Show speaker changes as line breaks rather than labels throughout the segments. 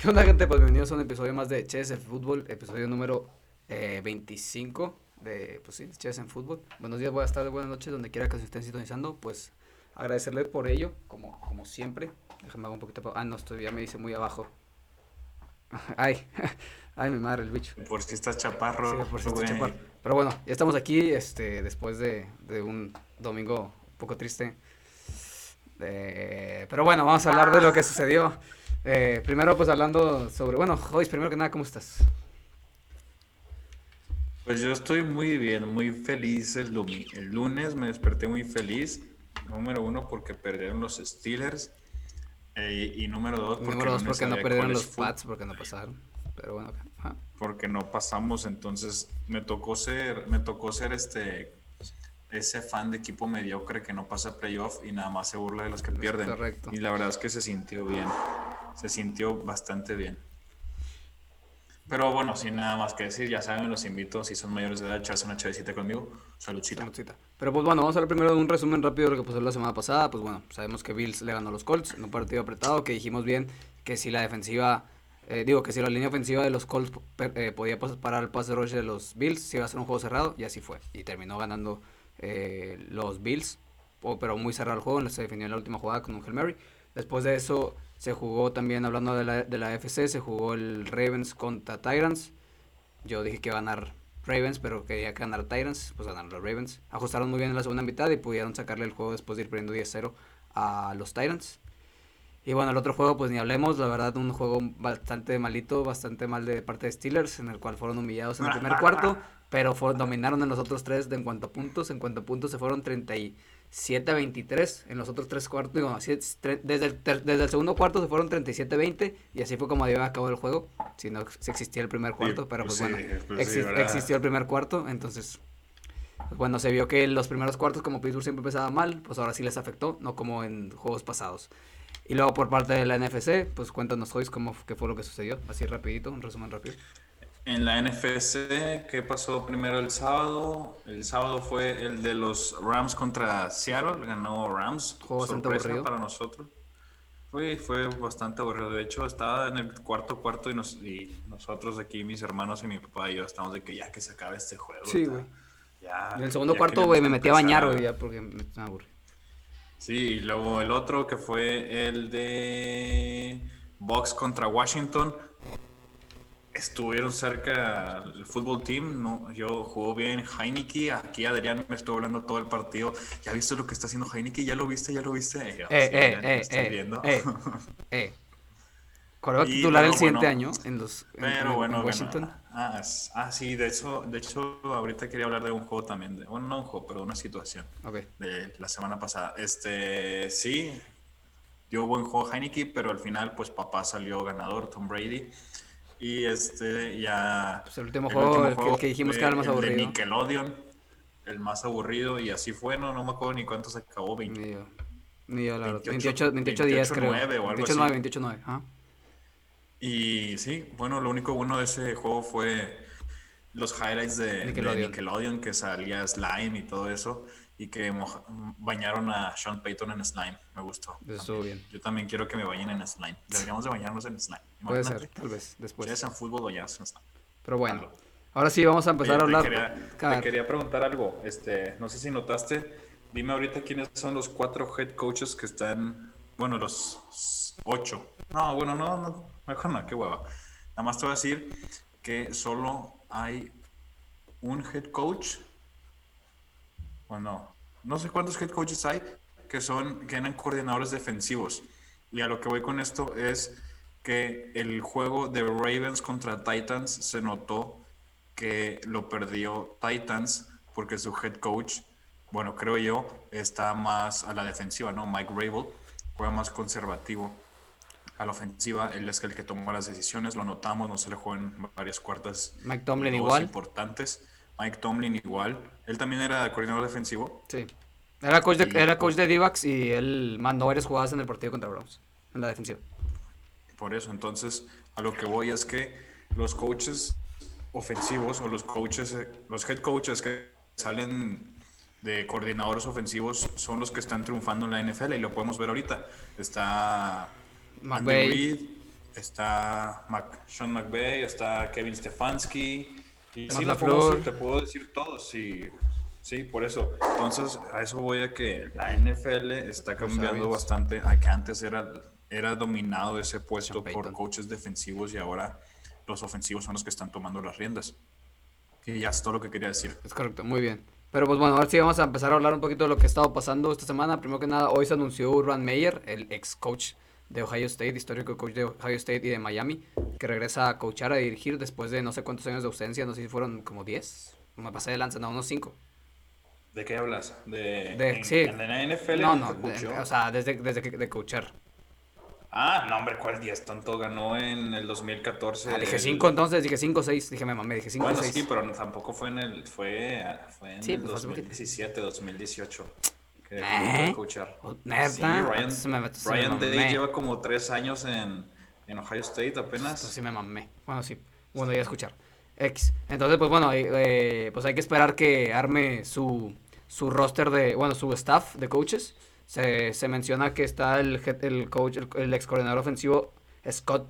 ¿Qué onda, gente? Pues bienvenidos a un episodio más de Chess en Fútbol, episodio número eh, 25 de, pues sí, Chess en Fútbol. Buenos días, buenas tardes, buenas noches, donde quiera que se estén sintonizando, pues agradecerle por ello, como, como siempre. Déjame hago un poquito, pa- ah, no, estoy, ya me dice muy abajo. Ay, ay, mi madre, el bicho.
Por si estás chaparro.
Sí, por si está
güey.
chaparro. Pero bueno, ya estamos aquí, este, después de, de un domingo un poco triste. Eh, pero bueno, vamos a hablar de lo que sucedió. Eh, primero, pues hablando sobre, bueno, Joyce, primero que nada, ¿cómo estás?
Pues yo estoy muy bien, muy feliz el, lunes, me desperté muy feliz. Número uno, porque perdieron los Steelers. eh, y número dos, porque
Número dos, porque no perdieron los Pats, porque no pasaron. Pero bueno, ajá.
Porque no pasamos, entonces me tocó ser, me tocó ser este ese fan de equipo mediocre que no pasa playoff y nada más se burla de los que pierden.
correcto.
Y la verdad es que se sintió bien. Se sintió bastante bien. Pero bueno, sin nada más que decir, ya saben, los invito, si son mayores de edad, echarse una chavecita conmigo. Saludcita.
Saludcita. Pero pues bueno, vamos a hablar primero de un resumen rápido de lo que pasó la semana pasada. Pues bueno, sabemos que Bills le ganó a los Colts en un partido apretado, que dijimos bien que si la defensiva, eh, digo que si la línea ofensiva de los Colts eh, podía parar el pase rush de los Bills, si iba a ser un juego cerrado, y así fue. Y terminó ganando eh, los Bills, pero muy cerrado el juego, se definió en la última jugada con un Hail Mary. Después de eso se jugó también, hablando de la, de la FC, se jugó el Ravens contra Tyrants. Yo dije que iba a ganar Ravens, pero quería que ganara Tyrants, pues ganaron los Ravens. Ajustaron muy bien en la segunda mitad y pudieron sacarle el juego después de ir perdiendo 10-0 a los Tyrants. Y bueno, el otro juego, pues ni hablemos, la verdad, un juego bastante malito, bastante mal de parte de Steelers, en el cual fueron humillados en el primer cuarto, pero dominaron en los otros tres de en cuanto a puntos. En cuanto a puntos se fueron 37 a 23 en los otros tres cuartos. Digo, desde, el ter- desde el segundo cuarto se fueron 37 a 20 y así fue como había acabado el juego, si no si existía el primer cuarto, pero pues,
pues
bueno, existió el primer cuarto, entonces pues bueno, se vio que los primeros cuartos, como Pittsburgh siempre empezaba mal, pues ahora sí les afectó, no como en juegos pasados. Y luego por parte de la NFC, pues cuéntanos, Joyce, cómo, qué fue lo que sucedió, así rapidito, un resumen rápido.
En la NFC, ¿qué pasó primero el sábado? El sábado fue el de los Rams contra Seattle, ganó Rams.
Juego
sorpresa para nosotros. Fue, fue bastante aburrido. De hecho, estaba en el cuarto cuarto y, nos, y nosotros aquí, mis hermanos y mi papá y yo, estamos de que ya que se acabe este juego.
Sí, güey.
ya-
En el segundo cuarto, güey, me metí a bañar, güey, ya porque me aburrí.
Sí, y luego el otro que fue el de Bucks contra Washington. Estuvieron cerca el fútbol team, ¿no? yo jugó bien Heineke, aquí Adrián me estuvo hablando todo el partido. ¿Ya viste lo que está haciendo Heineke? ¿Ya lo viste? ¿Ya lo viste?
Eh,
"Sí,
eh,
ya lo
eh,
estoy
eh,
viendo".
eh, eh. Titular el siguiente
bueno,
año en los en-
Pero
en-
bueno,
en
bueno,
Washington.
Ah, ah, sí, de hecho, de hecho, ahorita quería hablar de un juego también. De, bueno, no un juego, pero de una situación.
Ok.
de la semana pasada. Este, sí, dio buen juego Heineke, pero al final, pues papá salió ganador, Tom Brady. Y este, ya.
Pues el último juego, el que- el que dijimos que era el más
de
aburrido.
Nickelodeon, el más aburrido, y así fue, no, no me acuerdo ni cuánto se acabó, 20.
Ni yo, ni yo, la verdad.
28,
28, 28 días, creo.
28-9 o algo
28 9,
así.
28 9, ajá.
Y sí, bueno, lo único bueno de ese juego fue los highlights de de
Nickelodeon.
Nickelodeon, que salía Slime y todo eso, y que moja- bañaron a Sean Payton en Slime. Me gustó.
Eso estuvo bien.
Yo también quiero que me bañen en Slime. Deberíamos de bañarnos en Slime.
Puede ser, tal vez, después.
Ustedes en fútbol bañarse en Slime.
Pero bueno, ahora sí vamos a empezar
Oye,
a
te
hablar.
quería- te quería preguntar algo. Este, no sé si notaste. Dime ahorita quiénes son los cuatro head coaches que están. Bueno, los ocho. No, bueno, no, no. Mejor no, qué hueva. Nada más te voy a decir que solo hay un head coach. Bueno, no sé cuántos head coaches hay que son que eran coordinadores defensivos. Y a lo que voy con esto es que el juego de Ravens contra Titans se notó que lo perdió Titans porque su head coach, bueno, creo yo, está más a la defensiva, ¿no? Mike Rabel juega más conservativo a la ofensiva. Él es el que tomó las decisiones, lo notamos, no se le juega en varias cuartas.
Mike Tomlin
juegos
igual.
importantes. Mike Tomlin igual. Él también era coordinador defensivo.
Sí. Era coach de,
Y-
era coach de D-backs y él mandó varias jugadas en el partido contra Browns, en la defensiva.
Por eso, entonces, a lo que voy es que los coaches ofensivos o los coaches, eh, los head coaches que salen de coordinadores ofensivos son los que están triunfando en la NFL y lo podemos ver ahorita. Está Andy
McVay.
Reid, está Mac, Sean McVay, está Kevin Stefanski. Y sí, la famosa, te puedo decir todos, sí, sí, por eso. Entonces, a eso voy a que la NFL está cambiando
Sabios.
bastante. A que antes era, era dominado ese puesto por coaches defensivos y ahora los ofensivos son los que están tomando las riendas. Y ya es todo lo que quería decir.
Es correcto, muy bien. Pero pues bueno, ahora sí vamos a empezar a hablar un poquito de lo que ha estado pasando esta semana. Primero que nada, hoy se anunció Urban Meyer, el ex coach de Ohio State, histórico coach de Ohio State y de Miami, que regresa a coachar, a dirigir después de no sé cuántos años de ausencia, no sé si fueron como 10, me pasé de lanza, no, unos 5.
¿De qué hablas? ¿De,
De-
en,
sí.
en la NFL?
No,
¿en
no, de- o sea, desde, desde que de coachar.
Ah, no, hombre, ¿cuál 10? Tanto ganó en el 2014.
Ah, dije
el-
5 entonces, dije 5 6, dije me mamé, dije 5
Bueno,
6.
sí, pero tampoco fue en el. Fue, fue en
Sí,
el
pues, hace poquito.
2017, 2018. Que
¿Eh?
de coachar.
Oh, ¿neta?
Sí, Ryan,
me- me
Ryan Day lleva como 3 años en, en Ohio State apenas.
Sí me mamé. Bueno, sí. Bueno, ya escuchar. X. Entonces, pues bueno, eh, eh, pues hay que esperar que arme su, su roster de, bueno, su staff de coaches. Se, se menciona que está el, el coach, el, el ex coordinador ofensivo Scott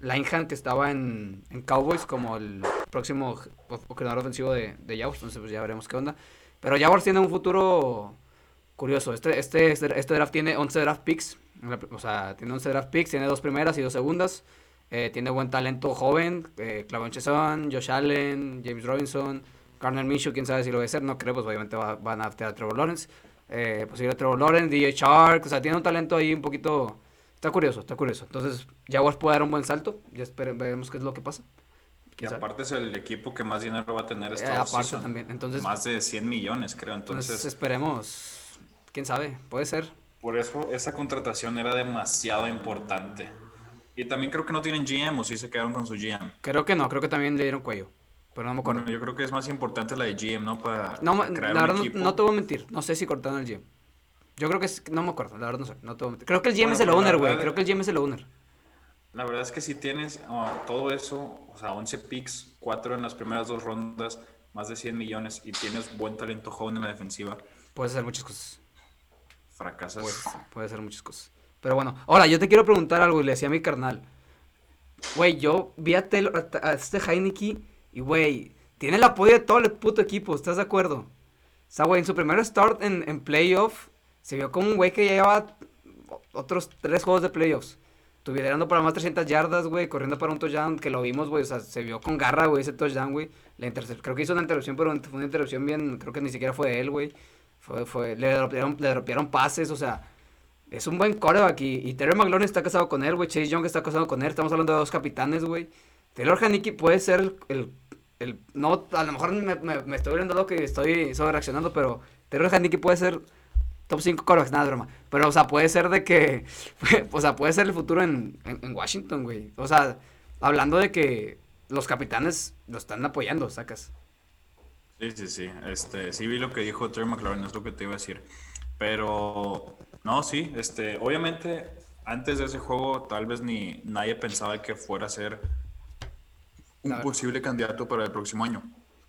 Linehan, que estaba en, en Cowboys como el próximo o- coordinador ofensivo de, de Jaguars. Entonces, pues ya veremos qué onda. Pero Jaguars tiene un futuro curioso. Este, este, este draft tiene 11 draft picks. O sea, tiene 11 draft picks, tiene dos primeras y dos segundas. Eh, tiene buen talento joven. Eh, Clavon Cheson, Josh Allen, James Robinson, Garner Minshew, quién sabe si lo va a hacer. No creo, pues obviamente va- van a adaptar a Trevor Lawrence. Eh, posible Trevor Lawrence, DJ Shark. O sea, tiene un talento ahí un poquito. Está curioso, está curioso. Entonces, Jaguars puede dar un buen salto. Ya esperen, veremos qué es lo que pasa.
Y aparte es el equipo que más dinero va a tener
Eh,
esta
aparte
offseason.
también. Entonces,
Más de 100 millones, creo.
entonces
Entonces,
esperemos. Quién sabe, puede ser.
por eso esa contratación era demasiado importante. Y también creo que no tienen GM o sí se quedaron con su GM.
Creo que no, creo que también le dieron cuello. Pero no me acuerdo.
Bueno, yo creo que es más importante la de GM, ¿no? Para
No,
para crear
la
un
verdad no, te voy a mentir. No sé si cortaron el GM. Yo creo que es, no me acuerdo, la verdad no sé, no te voy a mentir. Creo que el GM
Bueno,
es el owner, güey. Creo que el GM es el owner.
La verdad es que si tienes ah, todo eso, o sea, 11 picks, 4 en las primeras dos rondas, más de 100 millones y tienes buen talento joven en la defensiva,
Puedes hacer muchas cosas.
Fracasas.
Puedes, puedes hacer muchas cosas. Pero bueno, ahora yo te quiero preguntar algo y le decía a mi carnal. Güey, yo vi a, Taylor- a, este Heineke y, güey, tiene el apoyo de todo el puto equipo, ¿estás de acuerdo? O sea, güey, en su primer start en, en playoff, se vio como un güey que ya llevaba otros tres juegos de playoffs. Tuviendo para más 300 yardas, güey, corriendo para un touchdown, que lo vimos, güey, o sea, se vio con garra, güey, ese touchdown, güey. Creo que hizo una interrupción, pero fue una interrupción bien, creo que ni siquiera fue de él, güey. Le dropearon, pases, o sea, es un buen coreback y, y Terry McLaurin está casado con él, güey. Chase Young está casado con él. Estamos hablando de dos capitanes, güey. Taylor Haneke puede ser el, el, no, a lo mejor me, estoy viendo lo que estoy sobre reaccionando, pero Taylor Haneke puede ser top 5 corebacks, nada, broma. Pero, o sea, puede ser de que, o sea, puede ser el futuro en, en, en Washington, güey. O sea, hablando de que los capitanes lo están apoyando, sacas.
Sí, sí, sí. Este, sí vi lo que dijo Terry McLaurin, es lo que te iba a decir. Pero, no, sí, este, obviamente, antes de ese juego, tal vez ni nadie pensaba que fuera a ser un
ver.
posible candidato para el próximo año.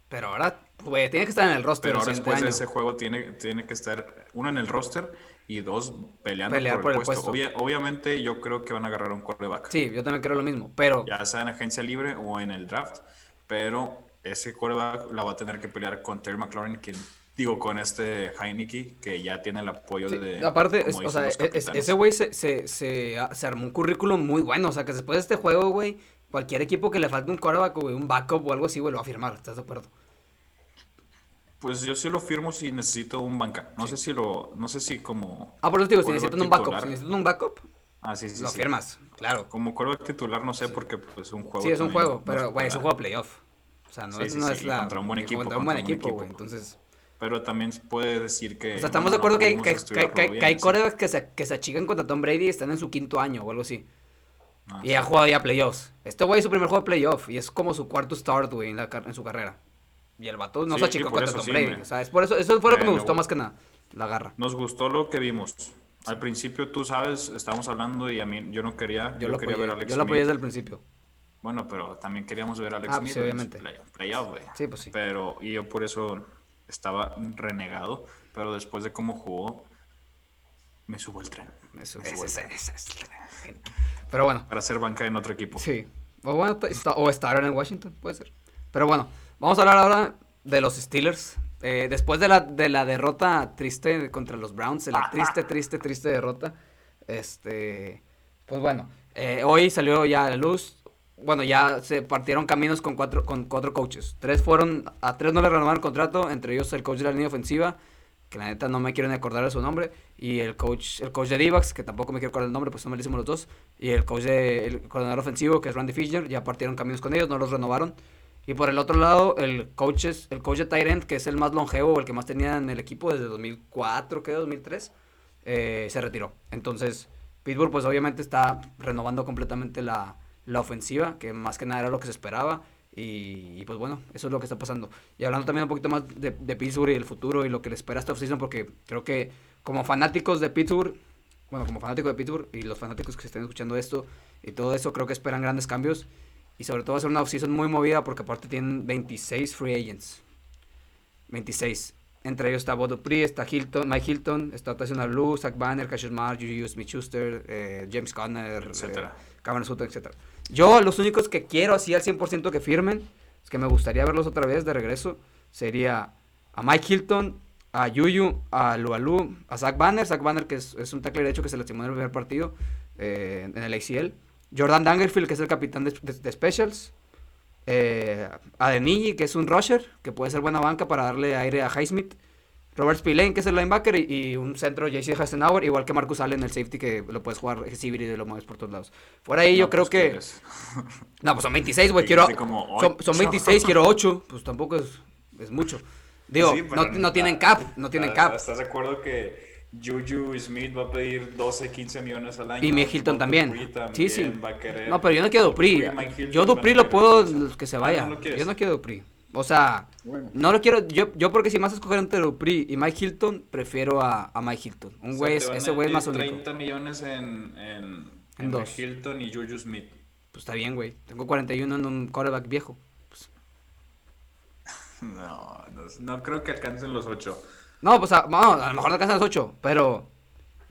Pero ahora, güey, tiene que estar en el roster
Pero ahora después de ese juego tiene, tiene que estar uno en el roster y dos peleando
Pelear
por, el, puesto.
puesto.
Obvia- obviamente yo creo que van a agarrar un quarterback.
Sí, yo también creo lo mismo, pero...
Ya sea en agencia libre o en el draft. Pero ese quarterback la va a tener que pelear con Terry McLaurin, quien, digo, con este Heineke, que ya tiene el apoyo
Sí,
de...
aparte, es- o sea, es-
capitanes.
ese güey se, se, se, armó un currículum muy bueno. O sea, que después de este juego, güey, cualquier equipo que le falte un quarterback, güey, un backup o algo así, güey, lo va a firmar. ¿Estás de acuerdo?
Pues yo sí lo firmo si necesito un banca. No sé si lo... No sé si como...
Ah, por eso te digo, si necesitan un backup, si necesitan un backup,
Ah, sí, sí,
lo
sí.
firmas, claro.
Como quarterback titular no sé porque pues es un juego.
Sí, es un juego, pero, güey, es un juego playoff. O sea, no,
Sí,
es,
sí,
no
sí,
es la...
contra un buen equipo,
Contra un buen equipo, güey. Entonces...
Pero también puede decir que...
O sea, estamos
bueno,
de acuerdo
no
que, que, que, que-
bien,
hay
sí.
quarterbacks que se, que se achican contra Tom Brady y están en su quinto año o algo así.
Ah,
Y ha jugado ya playoffs. Este güey es su primer juego de playoff y es como su cuarto start, güey, en, la en su carrera. Y el vato no se achicó contra Tom Brady.
güey.
O sea, es por eso, eso fue lo que me gustó más que nada. La garra.
Nos gustó lo que vimos. Al principio, tú sabes, estábamos hablando y a mí yo no quería,
Yo
yo,
lo
quería
apoyé,
ver a Alex
yo lo apoyé desde el principio.
Bueno, pero también queríamos ver a Alex
Ah, pues
Smith.
sí,
en
obviamente.
play- playoff, güey.
Sí, pues sí.
Pero, y yo por eso estaba renegado, pero después de cómo jugó, me subo el tren. Me
ese-
subo el tren.
ese es- Pero bueno.
Para ser banca en otro equipo.
Sí. O, bueno, o estar en Washington, puede ser. Pero bueno, vamos a hablar ahora de los Steelers. Eh, después de la, de la derrota triste contra los Browns, de la triste, triste, triste derrota, este, pues bueno, eh, hoy salió ya a la luz, bueno, ya se partieron caminos con cuatro, con cuatro coaches. Tres fueron, a tres no le renovaron contrato, entre ellos el coach de la línea ofensiva, que la neta no me quiero acordar de su nombre, y el coach, el coach de Divax, que tampoco me quiero acordar el nombre, pues son malísimos los dos, y el coach de, el coordinador ofensivo, que es Randy Fisher, ya partieron caminos con ellos, no los renovaron. Y por el otro lado, el coach, es, el coach de Tyrant, que es el más longevo, el que más tenía en el equipo desde 2004, creo, 2003, eh, se retiró. Entonces, Pittsburgh, pues obviamente está renovando completamente la, la ofensiva, que más que nada era lo que se esperaba. Y, pues bueno, eso es lo que está pasando. Y hablando también un poquito más de, Pittsburgh y el futuro y lo que le espera esta offseason, porque creo que como fanáticos de Pittsburgh, bueno, como fanáticos de Pittsburgh y los fanáticos que estén escuchando esto y todo eso, creo que esperan grandes cambios. Y sobre todo va a ser una offseason muy movida porque aparte tienen 26 free agents. 26. Entre ellos está Bodo Dupree, está Hilton, Mike Hilton, está Tyson Blue, Zach Banner, Cassius Marr, Juju Smith-Schuster, eh, James Conner, etc. Eh, Cameron Sutton, etc. Yo los únicos que quiero así al 100% que firmen, es que me gustaría verlos otra vez de regreso, sería a Mike Hilton, a Yuyu, a Lualu, a Zach Banner, Zach Banner que es, un tackle derecho que se lastimó en el primer partido eh, en el ACL, Jordan Dangerfield que es el capitán de, Specials, eh, que es un rusher, que puede ser buena banca para darle aire a Highsmith, Robert Spillane, que es el linebacker, y, un centro JC Hasenauer, igual que Marcus Allen, el safety, que lo puedes jugar híbrido y lo mueves por todos lados. Fuera ahí, yo creo pues, que. No, pues son 26, güey. Quiero. Son, 26, quiero 8. Pues tampoco es, es mucho. Digo, no, no, tienen cap, no tienen cap.
¿Estás de acuerdo que Juju Smith va a pedir 12, 15 millones al año?
Y Mike Hilton también. Sí, sí. no, pero yo no quiero Dupri. Yo Dupri lo puedo que se ah, vaya. yo no quiero Dupri. O sea, no lo quiero. Yo, yo porque si más escoger entre Dupri y Mike Hilton, prefiero a, a Mike Hilton. Un güey, ese güey es más
único. 30 millones en, en, en, Mike Hilton y Juju Smith.
Pues está bien, güey. Tengo 41 en un quarterback viejo. Pues.
No, no, creo que alcancen los 8.
No, pues a, a lo mejor no alcanzan los 8, pero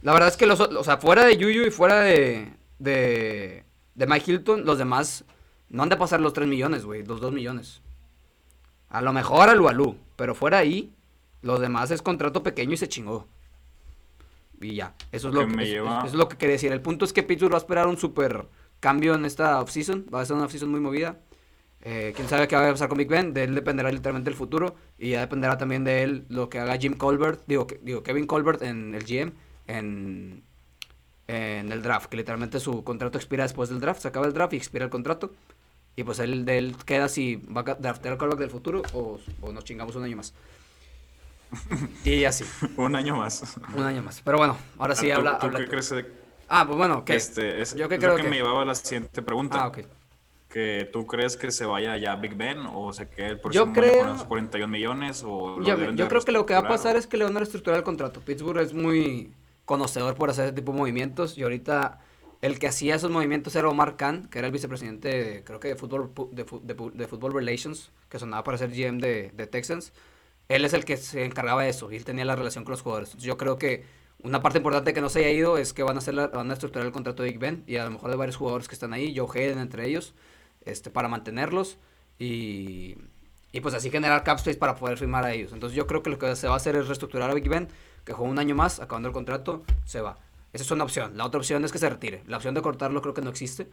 la verdad es que los, o sea, fuera de Juju y fuera de, de, de Mike Hilton, los demás no han de pasar los 3 millones, güey, los 2 millones. A lo mejor al Lualú, pero fuera ahí, los demás es contrato pequeño y se chingó. Y ya, eso es, lo que, eso es lo que quería decir. El punto es que Pittsburgh va a esperar un super cambio en esta offseason. Va a ser una offseason muy movida. Eh, quién sabe qué va a pasar con Big Ben. De él dependerá literalmente el futuro. Y ya dependerá también de él lo que haga Jim Colbert. Digo, digo Kevin Colbert en el GM. En, en el draft. Que literalmente su contrato expira después del draft. Se acaba el draft y expira el contrato. Y pues él, de él queda si va a draftear el callback del futuro o, o, nos chingamos un año más. y así.
un año más.
Un año más. Pero bueno, ahora sí habla.
¿tú qué crees
Ah, pues bueno,
que este, yo que creo que, me llevaba a la siguiente pregunta. Ah, ok. Que tú crees que se vaya ya Big Ben o se quede el próximo
yo creo, con
los 41 millones o
yo, yo creo que lo que va a pasar es que le van a reestructurar el contrato. Pittsburgh es muy conocedor por hacer ese tipo de movimientos y ahorita el que hacía esos movimientos era Omar Khan, que era el vicepresidente, creo que de fútbol, de, de, Football Relations, que sonaba para ser GM de, de, Texans. Él es el que se encargaba de eso y él tenía la relación con los jugadores. yo creo que una parte importante que no se haya ido es que van a, hacer van a estructurar el contrato de Big Ben y a lo mejor de varios jugadores que están ahí, Joe Hayden entre ellos, este, para mantenerlos y, y pues así generar cap space para poder firmar a ellos. Entonces yo creo que lo que se va a hacer es reestructurar a Big Ben, que juega un año más, acabando el contrato, se va. Esa es una opción. La otra opción es que se retire. La opción de cortarlo creo que no existe.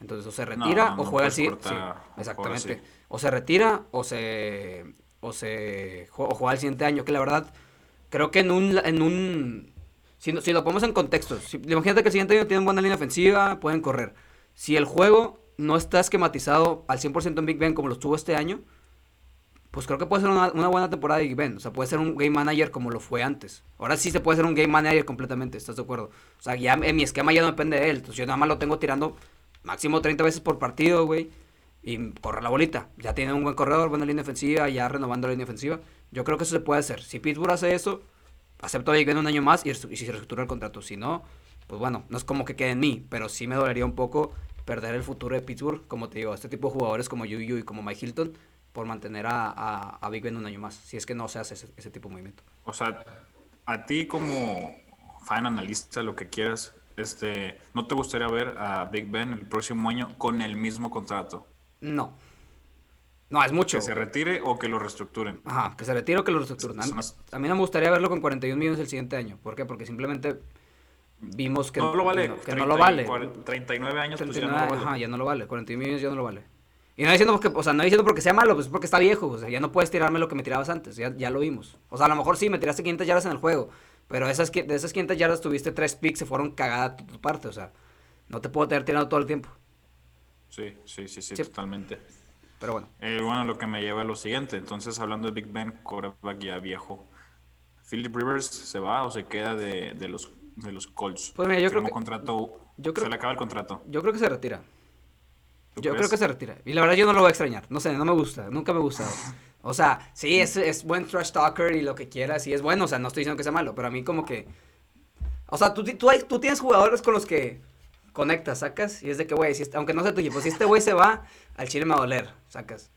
Entonces, o se retira o juega así. Sí, exactamente. O se retira o se. O se. O juega el siguiente año. Que la verdad, creo que en un. En un si, si lo ponemos en contexto. imagínate que el siguiente año tienen buena línea ofensiva, pueden correr. Si el juego no está esquematizado al 100% en Big Ben como lo estuvo este año, pues creo que puede ser una, buena temporada de Big Ben. O sea, puede ser un game manager como lo fue antes. Ahora sí se puede ser un game manager completamente, ¿estás de acuerdo? O sea, ya en mi esquema ya no depende de él. Entonces yo nada más lo tengo tirando máximo 30 veces por partido, güey. Y corre la bolita. Ya tiene un buen corredor, buena línea ofensiva, ya renovando la línea ofensiva. Yo creo que eso se puede hacer. Si Pittsburgh hace eso, acepto a Big Ben un año más y, y si se reestructura el contrato. Si no, pues bueno, no es como que quede en mí, pero sí me dolería un poco perder el futuro de Pittsburgh. Como te digo, este tipo de jugadores como Yuyu y como Mike Hilton por mantener a, a, Big Ben un año más, si es que no se hace ese, tipo de movimiento.
O sea, a ti como fan analista, lo que quieras, este, ¿no te gustaría ver a Big Ben el próximo año con el mismo contrato?
No. No, es mucho.
¿Que se retire o que lo reestructuren?
Ajá, que se retire o que lo reestructuren. A, a mí no me gustaría verlo con 41 millones el siguiente año. ¿Por qué? Porque simplemente vimos que
no lo vale.
Que no, que no lo vale.
39 años, 39,
pues ya no lo vale. Ajá, ya no lo vale. 41 millones ya no lo vale. Y no diciendo porque, o sea, no diciendo porque sea malo, pues porque está viejo, o sea, ya no puedes tirarme lo que me tirabas antes, ya, ya lo vimos. O sea, a lo mejor sí, me tiraste 500 yardas en el juego, pero esas, de esas 500 yardas tuviste 3 picks, se fueron cagadas a tu parte, o sea, no te puedo tener tirando todo el tiempo.
Sí, sí, sí, sí, totalmente.
Pero bueno.
Eh, bueno, lo que me lleva a lo siguiente, entonces hablando de Big Ben, quarterback ya viejo, ¿Philip Rivers se va o se queda de, de los, de los Colts?
Pues mira, yo creo que...
Contrato,
yo creo,
se le acaba el contrato.
Yo creo que se retira. Yo creo que se retira. Y la verdad yo no lo voy a extrañar. No sé, no me gusta. Nunca me ha gustado. O sea, sí, es, es buen trash talker y lo que quieras. Sí, es bueno. O sea, no estoy diciendo que sea malo. Pero a mí como que... O sea, tú, tú, tú tienes jugadores con los que conectas, sacas. Y es de que, güey, si este, aunque no sea tuyo, pues si este güey se va, al chile me va a doler, sacas.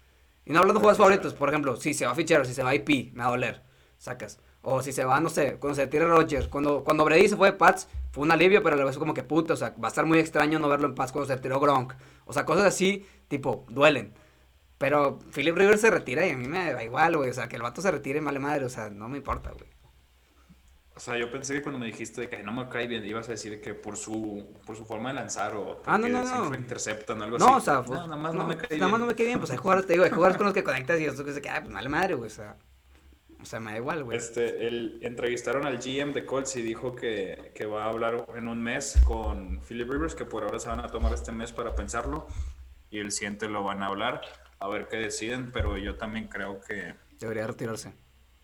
Y no hablando de jugadores favoritos, por ejemplo, si se va Fichero, si se va IP, me va a doler, sacas. O si se va, no sé, cuando se tira Rogers. Cuando, cuando Brady se fue de Pats, fue un alivio, pero a la vez como que puta, o sea, va a estar muy extraño no verlo en Pats cuando se tiró Gronk. O sea, cosas así, tipo, duelen. Pero Philip Rivers se retira y a mí me da igual, güey. O sea, que el vato se retire, vale madre. O sea, no me importa, güey.
O sea, yo pensé que cuando me dijiste que no me cae bien, ibas a decir que por su, por su forma de lanzar o
ah, no, no, no.
interceptan o algo
no,
así.
O sea, no, nada más no, me cae bien. Nada más no me cae bien. Pues hay jugadores, te digo, hay jugadores con los que conectas y eso que se queda, pues vale madre, güey. O sea, o sea, me da igual, güey.
Este, el, entrevistaron al GM de Colts y dijo que, que, va a hablar en un mes con Philip Rivers, que por ahora se van a tomar este mes para pensarlo y el siguiente lo van a hablar, a ver qué deciden, pero yo también creo que...
Debería retirarse.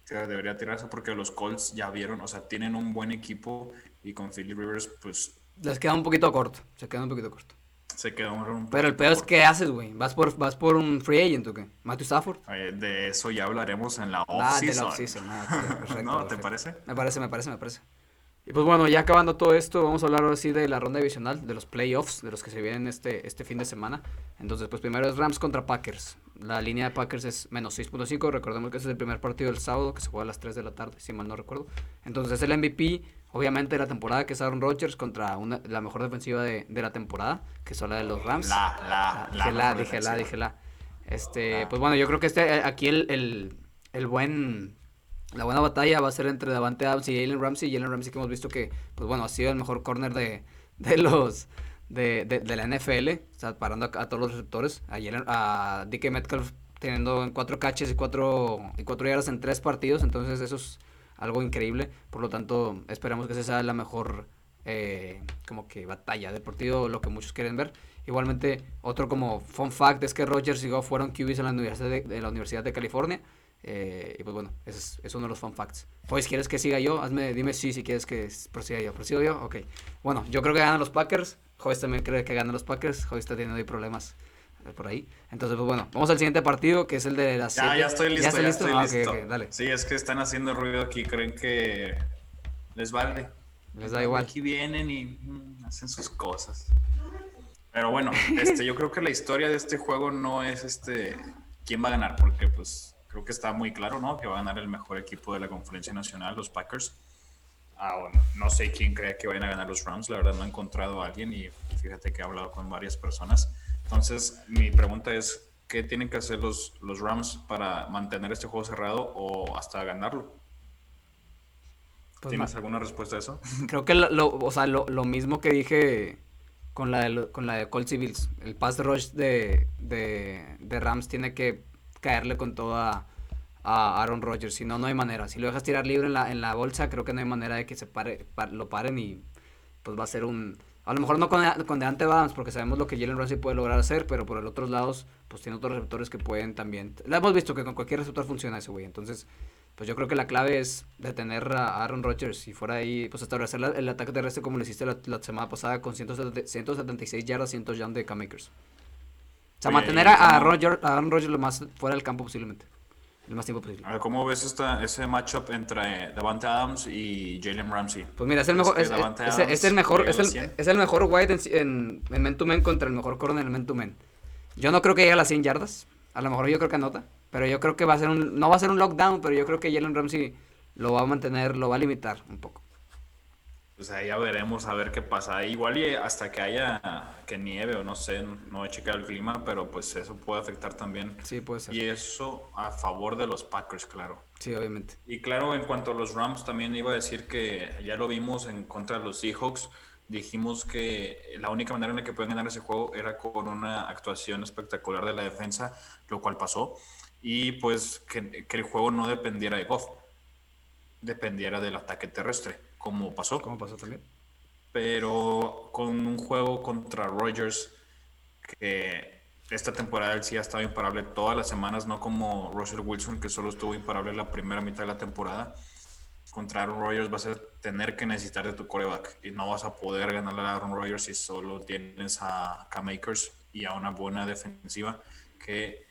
Que debería retirarse porque los Colts ya vieron, o sea, tienen un buen equipo y con Philip Rivers, pues...
Les queda un poquito corto, se queda un poquito corto.
Se queda un,
Pero el peor es que haces, güey. ¿Vas por, ¿Vas por un free agent o qué? ¿Matthew Stafford?
de eso ya hablaremos en la off-season.
Ah, de la off
¿No? ¿Te parece?
Me parece, me parece, me parece. Y pues bueno, ya acabando todo esto, vamos a hablar ahora sí de la ronda divisional, de los playoffs, de los que se vienen este, este fin de semana. Entonces, pues primero es Rams contra Packers. La línea de Packers es menos 6.5. Recordemos que ese es el primer partido del sábado, que se juega a las 3 de la tarde, si mal no recuerdo. Entonces, es el MVP, obviamente, la temporada, que es Aaron Rodgers contra una, la mejor defensiva de, de la temporada, que es la de los Rams.
La, la,
la. Dije la, dije la, dije la. Este, pues bueno, yo creo que este, aquí el, el, el buen la buena batalla va a ser entre Davante Adams y Jalen Ramsey. Jalen Ramsey que hemos visto que, pues bueno, ha sido el mejor corner de, de los de, de, la NFL, o sea, parando a, todos los receptores. A, a DK Metcalf teniendo en cuatro catches y cuatro, y cuatro yardas en tres partidos, entonces eso es algo increíble. Por lo tanto, esperamos que esa sea la mejor eh, como que batalla deportivo, lo que muchos quieren ver. Igualmente, otro como fun fact es que Rogers y Goff fueron QBs en la Universidad de la Universidad de California. Eh, y pues bueno, ese es, uno de los fun facts. Pues, ¿quieres que siga yo? Hazme, dime sí, si quieres que prosiga yo. ¿Prosigo yo? Ok. Bueno, yo creo que ganan los Packers. Joyce también cree que ganan los Packers. Joyce está teniendo ahí problemas por ahí. Entonces, pues bueno, vamos al siguiente partido, que es el de las
Ya, ya estoy listo, ya, estoy
ah,
listo.
dale.
Sí, es que están haciendo ruido aquí, creen que les vale.
Les da igual.
Aquí vienen y mm, hacen sus cosas. Pero bueno, este, yo creo que la historia de este juego no es este quién va a ganar, porque pues creo que está muy claro, ¿no? Que va a ganar el mejor equipo de la conferencia nacional, los Packers. Ah, bueno, no sé quién cree que vayan a ganar los Rams, la verdad no he encontrado a alguien y fíjate que he hablado con varias personas. Entonces, mi pregunta es, ¿qué tienen que hacer los, los Rams para mantener este juego cerrado o hasta ganarlo? Pues ¿Tienes alguna respuesta a eso?
Creo que lo, o sea, lo, lo, mismo que dije con la de, con la de Colts y Bills. El pass rush de, de, de Rams tiene que caerle con toda a Aaron Rodgers. Si no, no hay manera. Si lo dejas tirar libre en la, en la bolsa, creo que no hay manera de que se pare, lo paren y pues va a ser un... A lo mejor no con, con Deante Adams, porque sabemos lo que Jalen Ramsey puede lograr hacer, pero por el otro lado, pues tiene otros receptores que pueden también... La hemos visto que con cualquier receptor funciona ese güey. Entonces, pues yo creo que la clave es detener a Aaron Rodgers y fuera ahí, pues establecer el ataque terrestre como lo hiciste la, semana pasada con 176 yardas, 100 yardas de K-Makers. O sea, mantener a, a, Roger, a Aaron Rodgers lo más fuera del campo posiblemente. El más tiempo posible.
A ver, ¿cómo ves esta, ese matchup entre Davante Adams y Jalen Ramsey?
Pues mira, es el mejor, es, es, el mejor, es el, es el mejor wide en, en, men to men contra el mejor corner en men to men. Yo no creo que llegue a las 100 yardas. A lo mejor yo creo que anota. Pero yo creo que va a ser un, no va a ser un lockdown, pero yo creo que Jalen Ramsey lo va a mantener, lo va a limitar un poco.
Pues ahí ya veremos a ver qué pasa. Igual y hasta que haya que nieve o no sé, no he checado el clima, pero pues eso puede afectar también.
Sí, puede ser.
Y eso a favor de los Packers, claro.
Sí, obviamente.
Y claro, en cuanto a los Rams, también iba a decir que ya lo vimos en contra de los Seahawks. Dijimos que la única manera en la que pueden ganar ese juego era con una actuación espectacular de la defensa, lo cual pasó. Y pues que, que el juego no dependiera de Goff, dependiera del ataque terrestre como pasó.
Como pasó también.
Pero con un juego contra Rogers que esta temporada él sí ha estado imparable todas las semanas, no como Russell Wilson que solo estuvo imparable la primera mitad de la temporada. Contra Aaron Rodgers vas a tener que necesitar de tu coreback y no vas a poder ganarle a Aaron Rodgers si solo tienes a K-Makers y a una buena defensiva que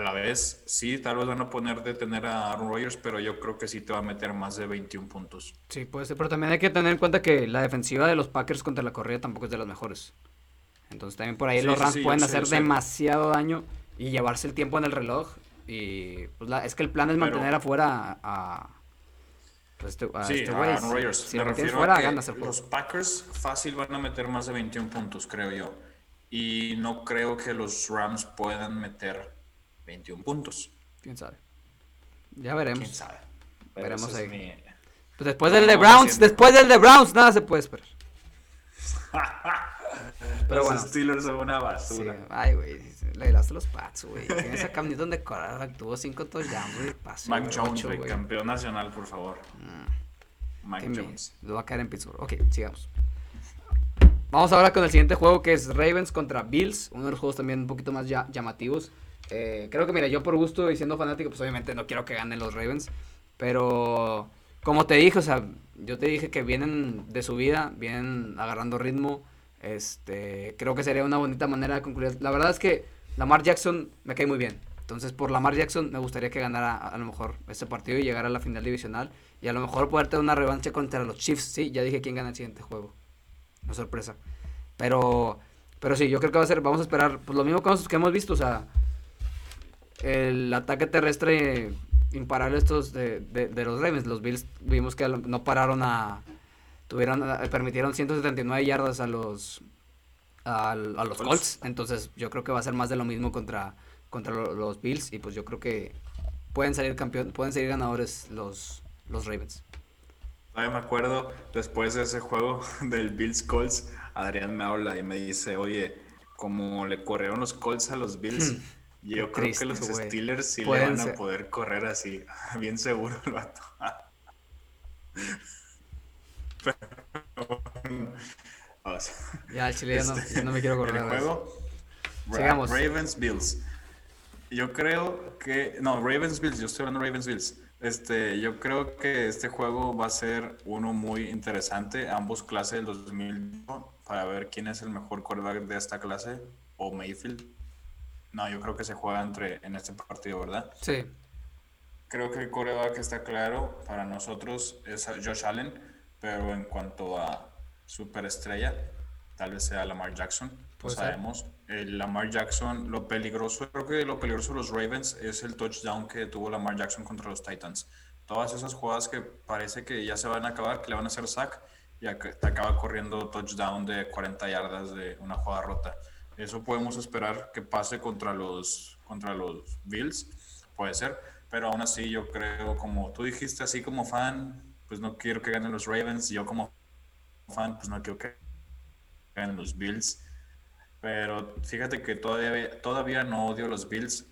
a la vez, sí, tal vez van a poner de tener a Aaron Rodgers, pero yo creo que sí te va a meter más de 21 puntos.
Sí, puede ser, pero también hay que tener en cuenta que la defensiva de los Packers contra la corrida tampoco es de las mejores. Entonces también por ahí los Rams pueden hacer demasiado daño y llevarse el tiempo en el reloj. Y pues es que el plan es mantener afuera a,
pues, este, a, este Aaron Rodgers. Si Me refiero fuera, a que los Packers fácil van a meter más de 21 puntos, creo yo. Y no creo que los Rams puedan meter 21 puntos.
¿Quién sabe? Ya veremos.
¿Quién sabe?
veremos ahí. Pues después del de Browns, después del de Browns, nada se puede esperar.
Pero los Steelers son una basura.
Ay, güey, le diste los Pats, güey. Tienes esa Cam Newton de Coral, tuvo 5 touchdowns, güey.
Mac Jones, güey, campeón nacional, por favor. Mm. Mac Jones.
Lo va a caer en Pittsburgh. Ok, sigamos. Vamos ahora con el siguiente juego que es Ravens contra Bills. Uno de los juegos también un poquito más llamativos. Eh, creo que, mira, yo por gusto y siendo fanático, pues obviamente no quiero que ganen los Ravens. Pero, como te dije, o sea, yo te dije que vienen de su vida, vienen agarrando ritmo. Este, creo que sería una bonita manera de concluir. La verdad es que Lamar Jackson me cae muy bien. Entonces, por Lamar Jackson me gustaría que ganara a, lo mejor este partido y llegara a la final divisional. Y a lo mejor poder tener una revancha contra los Chiefs. Sí, ya dije quién gana el siguiente juego. No sorpresa. Pero, pero sí, yo creo que va a ser, vamos a esperar, pues lo mismo que hemos visto, o sea, el ataque terrestre imparable estos de, de, los Ravens. Los Bills vimos que no pararon a... Tuvieron, permitieron 179 yardas a los a, los Colts. Entonces yo creo que va a ser más de lo mismo contra, contra los Bills. Y pues yo creo que pueden salir campeón, pueden salir ganadores los, los Ravens.
me acuerdo, después de ese juego del Bills Colts, Adrián me habla y me dice, oye, como le corrieron los Colts a los Bills, Yo creo que los Steelers sí le van a poder correr así, bien seguro el vato.
ya, el chile ya no, este, no, me quiero correr.
El juego, Sigamos. Ravens Bills. Yo creo que. No, Ravens Bills, yo estoy hablando de Ravens Bills. Este, yo creo que este juego va a ser uno muy interesante. Ambos clases del 2000 para ver quién es el mejor quarterback de esta clase o Mayfield no, yo creo que se juega entre en este partido, ¿verdad?
Sí.
Creo que el coreback está claro para nosotros es Josh Allen, pero en cuanto a superestrella, tal vez sea Lamar Jackson. Pues sabemos. El Lamar Jackson, lo peligroso, creo que lo peligroso de los Ravens es el touchdown que tuvo Lamar Jackson contra los Titans. Todas esas jugadas que parece que ya se van a acabar, que le van a hacer sack, y te acaba corriendo touchdown de 40 yardas de una jugada rota. Eso podemos esperar que pase contra los, contra los Bills, puede ser, pero aún así yo creo, como tú dijiste, así como fan, pues no quiero que ganen los Ravens, yo como fan, pues no quiero que ganen los Bills, pero fíjate que todavía, todavía no odio los Bills,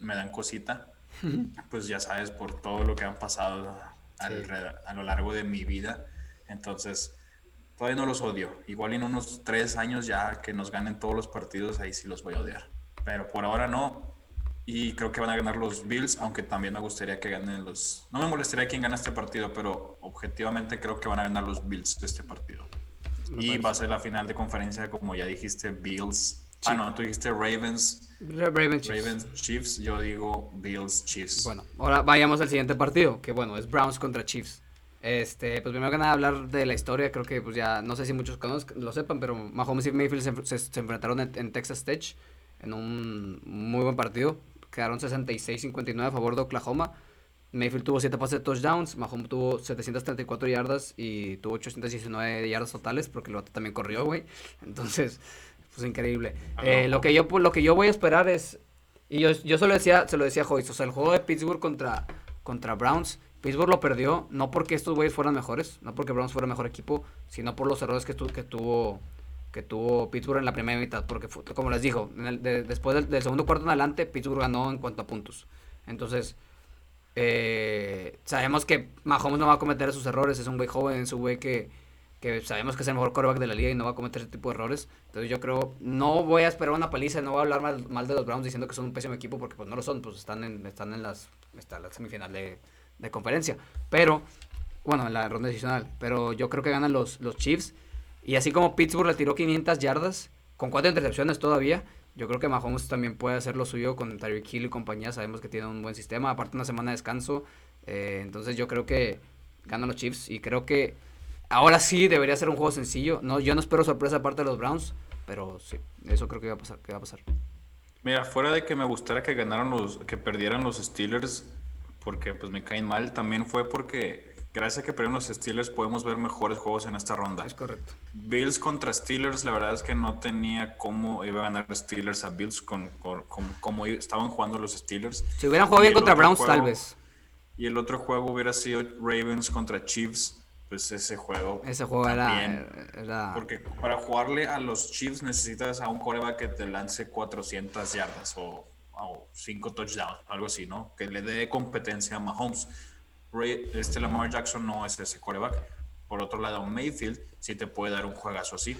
me dan cosita, pues ya sabes, por todo lo que han pasado a lo largo de mi vida, entonces Todavía no los odio. Igual en unos tres años ya que nos ganen todos los partidos, ahí sí los voy a odiar. Pero por ahora no. Y creo que van a ganar los Bills, aunque también me gustaría que ganen los... No me molestaría quién gana este partido, pero objetivamente creo que van a ganar los Bills de este partido. y va a ser la final de conferencia, como ya dijiste, Bills. Ah, no, tú dijiste Ravens.
Ravens
Chiefs. Ravens Chiefs. Yo digo Bills Chiefs.
Bueno, ahora vayamos al siguiente partido, que bueno, es Browns contra Chiefs. Este, pues primero que nada hablar de la historia, creo que pues ya no sé si muchos lo sepan, pero Mahomes y Mayfield se, se, enfrentaron en, Texas Tech en un muy buen partido. Quedaron 66-59 a favor de Oklahoma. Mayfield tuvo 7 pases de touchdowns, Mahomes tuvo 734 yardas y tuvo 819 yardas totales porque el vato también corrió, güey. Entonces, pues increíble. Eh, lo, que yo, pues, lo que yo voy a esperar es, y yo, yo se lo decía, se lo decía a Joyce, o sea, el juego de Pittsburgh contra, contra Browns, Pittsburgh lo perdió no porque estos güeyes fueran mejores, no porque Browns fuera mejor equipo, sino por los errores que, que tuvo Pittsburgh en la primera mitad, porque como les dijo, después del, segundo cuarto en adelante, Pittsburgh ganó en cuanto a puntos. Entonces, eh, sabemos que Mahomes no va a cometer esos errores, es un güey joven, es un güey que, que sabemos que es el mejor quarterback de la liga y no va a cometer ese tipo de errores. Entonces yo creo, no voy a esperar una paliza, no voy a hablar mal, de los Browns diciendo que son un pésimo equipo, porque pues no lo son, pues están en, están en las, está la semifinal de, de conferencia. Pero, bueno, en la ronda adicional, pero yo creo que ganan los, los Chiefs. Y así como Pittsburgh le tiró 500 yardas, con cuatro intercepciones todavía, yo creo que Mahomes también puede hacer lo suyo con Tyreek Hill y compañía. Sabemos que tiene un buen sistema, aparte una semana de descanso. Eh, entonces yo creo que ganan los Chiefs y creo que ahora sí debería ser un juego sencillo. No, yo no espero sorpresa aparte de los Browns, pero sí, eso creo que va a pasar. Que va a pasar.
Mira, fuera de que me gustara que ganaran los, que perdieran los Steelers, porque pues me caen mal, también fue porque gracias a que perdieron los Steelers podemos ver mejores juegos en esta ronda.
Es correcto.
Bills contra Steelers, la verdad es que no tenía cómo iba a ganar Steelers a Bills con, cómo estaban jugando los Steelers.
Si hubieran jugado bien contra Browns, tal vez.
Y el otro juego hubiera sido Ravens contra Chiefs. Pues ese juego.
Ese juego era,
Porque para jugarle a los Chiefs necesitas a un coreback que te lance 400 yardas o, o 5 touchdowns, algo así, ¿no? Que le dé competencia a Mahomes este Lamar Jackson no es ese coreback. Por otro lado, Mayfield sí te puede dar un juegazo así.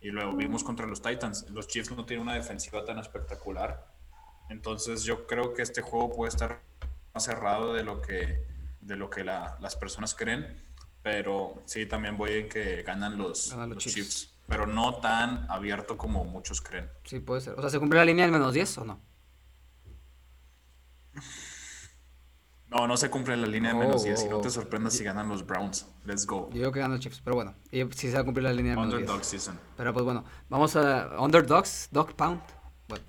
Y luego vimos contra los Titans. Los Chiefs no tienen una defensiva tan espectacular. Entonces yo creo que este juego puede estar más cerrado de lo que, de lo que las personas creen. Pero sí, también voy en que ganan los, Chiefs. Pero no tan abierto como muchos creen.
Sí, puede ser. O sea, ¿se cumple la línea del menos 10 o no?
No, no se cumple la línea de menos 10. y no te sorprendas si ganan los Browns. Let's go.
Yo digo que ganan los Chiefs, pero bueno. Y si se va a cumplir la línea de menos
Underdog season.
Pero pues bueno, vamos a Underdogs, Dog Pound. Bueno.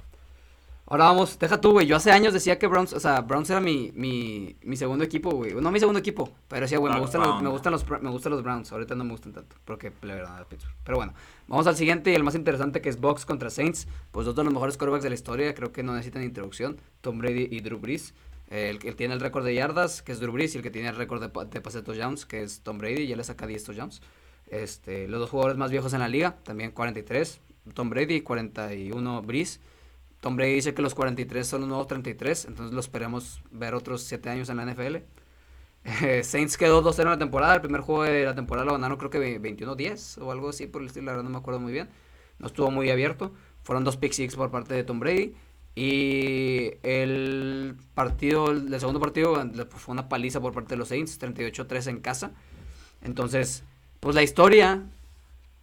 Ahora vamos, deja tú, güey. Yo hace años decía que Browns, o sea, Browns era mi, mi, mi segundo equipo, güey. No mi segundo equipo, pero decía, güey, me gustan, los, me, gustan los, me gustan los Browns. Ahorita no me gustan tanto, porque le verdad a Pittsburgh. Pero bueno, vamos al siguiente y el más interesante que es Bucks contra Saints. Pues dos de los mejores quarterbacks de la historia, creo que no necesitan introducción. Tom Brady y Drew Brees. El que tiene el récord de yardas, que es Drew Brees, y el que tiene el récord de, de pases touchdowns, que es Tom Brady, ya le saca 10 touchdowns. Este, los dos jugadores más viejos en la liga, también 43, Tom Brady, 41 Brees. Tom Brady dice que los 43 son los nuevos 33, entonces lo esperemos ver otros 7 años en la NFL. Saints quedó 2-0 en la temporada, el primer juego de la temporada lo ganaron creo que 21-10 o algo así por el estilo, la verdad no me acuerdo muy bien. No estuvo muy abierto, fueron dos pick six por parte de Tom Brady. Y el partido, el segundo partido fue una paliza por parte de los Saints, 38-3 en casa. Entonces, pues la historia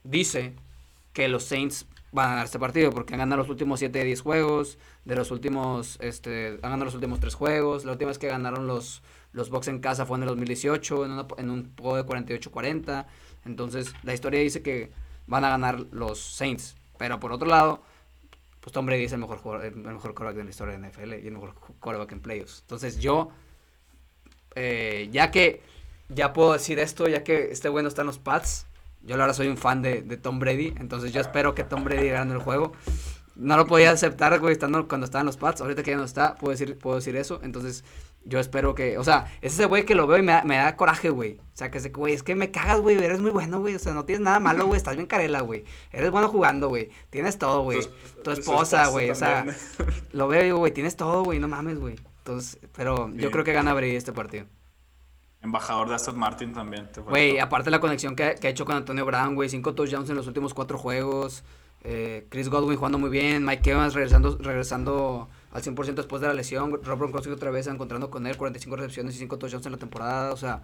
dice que los Saints van a ganar este partido porque han ganado los últimos 7 de 10 juegos, de los últimos, este, han ganado los últimos 3 juegos. La última vez que ganaron los, los Bucks en casa fue en el 2018, en, en un juego de 48-40. Entonces, la historia dice que van a ganar los Saints. Pero por otro lado, pues Tom Brady es el mejor jugador, el mejor de la historia de la NFL y el mejor quarterback en playoffs. Entonces yo, eh, ya que ya puedo decir esto, ya que este bueno está en los Pats, yo ahora soy un fan de, Tom Brady, entonces yo espero que Tom Brady gane el juego. No lo podía aceptar, güey, cuando estaba en los Pats, ahorita que ya no está, puedo decir, puedo decir eso, entonces yo espero que, o sea, es ese güey que lo veo y me da, me da coraje, güey. O sea, que ese güey, es que me cagas, güey, eres muy bueno, güey. O sea, no tienes nada malo, güey, estás bien carela, güey. Eres bueno jugando, güey. Tienes todo, güey. Tu esposa, güey, o sea, lo veo y digo, güey, tienes todo, güey, no mames, güey. Entonces, pero yo creo que gana Brady este partido.
Embajador de Aston Martin también.
Güey, aparte la conexión que, que, ha hecho con Antonio Brown, güey, cinco touchdowns en los últimos cuatro juegos. Eh, Chris Godwin jugando muy bien, Mike Evans regresando, regresando al 100% después de la lesión. Rob Gronkowski otra vez encontrando con él 45 recepciones y 5 touchdowns en la temporada. O sea,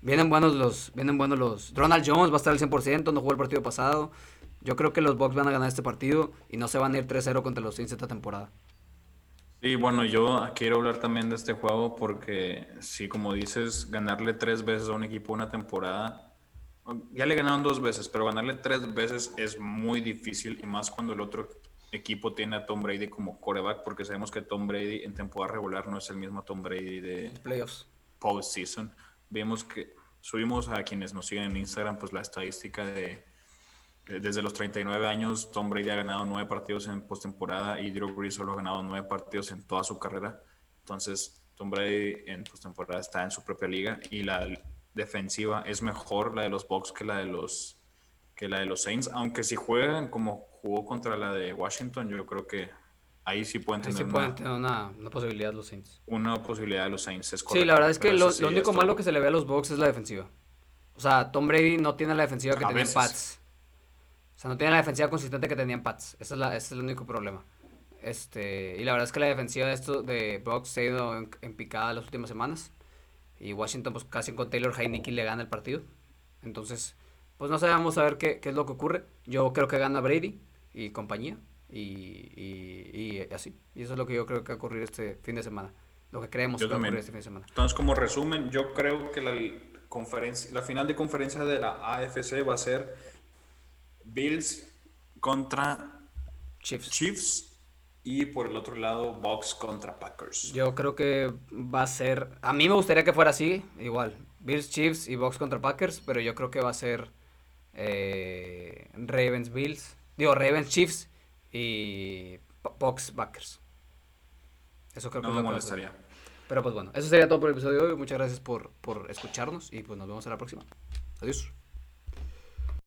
vienen buenos los. Vienen buenos los. Ronald Jones va a estar al 100%, no jugó el partido pasado. Yo creo que los Bucks van a ganar este partido y no se van a ir 3-0 contra los Saints esta temporada.
Sí, bueno, yo quiero hablar también de este juego porque, sí, como dices, ganarle tres veces a un equipo una temporada, ya le ganaron dos veces, pero ganarle tres veces es muy difícil y más cuando el otro equipo tiene a Tom Brady como coreback, porque sabemos que Tom Brady en temporada regular no es el mismo Tom Brady de
playoffs.
postseason. Vimos que subimos a quienes nos siguen en Instagram, pues la estadística de, desde los 39 años, Tom Brady ha ganado nueve partidos en postemporada y Drew Brees solo ha ganado nueve partidos en toda su carrera. Entonces, Tom Brady en postemporada está en su propia liga y la defensiva es mejor la de los Bucks que la de los que la de los Saints, aunque si juegan como jugó contra la de Washington, yo creo que ahí sí pueden tener,
una, posibilidad los Saints.
Una posibilidad de los Saints, es
Sí, la verdad es que lo, único malo que se le ve a los Bucks es la defensiva. O sea, Tom Brady no tiene la defensiva que tenía Pats. O sea, no tiene la defensiva consistente que tenían Pats. Ese es, la, ese es el único problema. Este, y la verdad es que la defensiva de esto de Bucks se ha ido en, picada las últimas semanas. Y Washington, pues casi con Taylor Heineke le gana el partido. Entonces, pues no sabemos a ver qué, qué, es lo que ocurre. Yo creo que gana Brady y compañía. Y, y, así. Y eso es lo que yo creo que va a ocurrir este fin de semana. Lo que creemos que va a ocurrir este fin de semana.
Entonces, como resumen, yo creo que la, conferencia, la final de conferencia de la AFC va a ser Bills contra
Chiefs.
Chiefs y por el otro lado, Bucks contra Packers.
Yo creo que va a ser. A mí me gustaría que fuera así, igual. Bills, Chiefs y Bucks contra Packers, pero yo creo que va a ser eh, Ravens, Bills. Digo, Ravens, Chiefs y Bucks, Packers. Eso creo que
no me molestaría.
Pero pues bueno, eso sería todo por el episodio de hoy. Muchas gracias por, por escucharnos y pues nos vemos en la próxima. Adiós.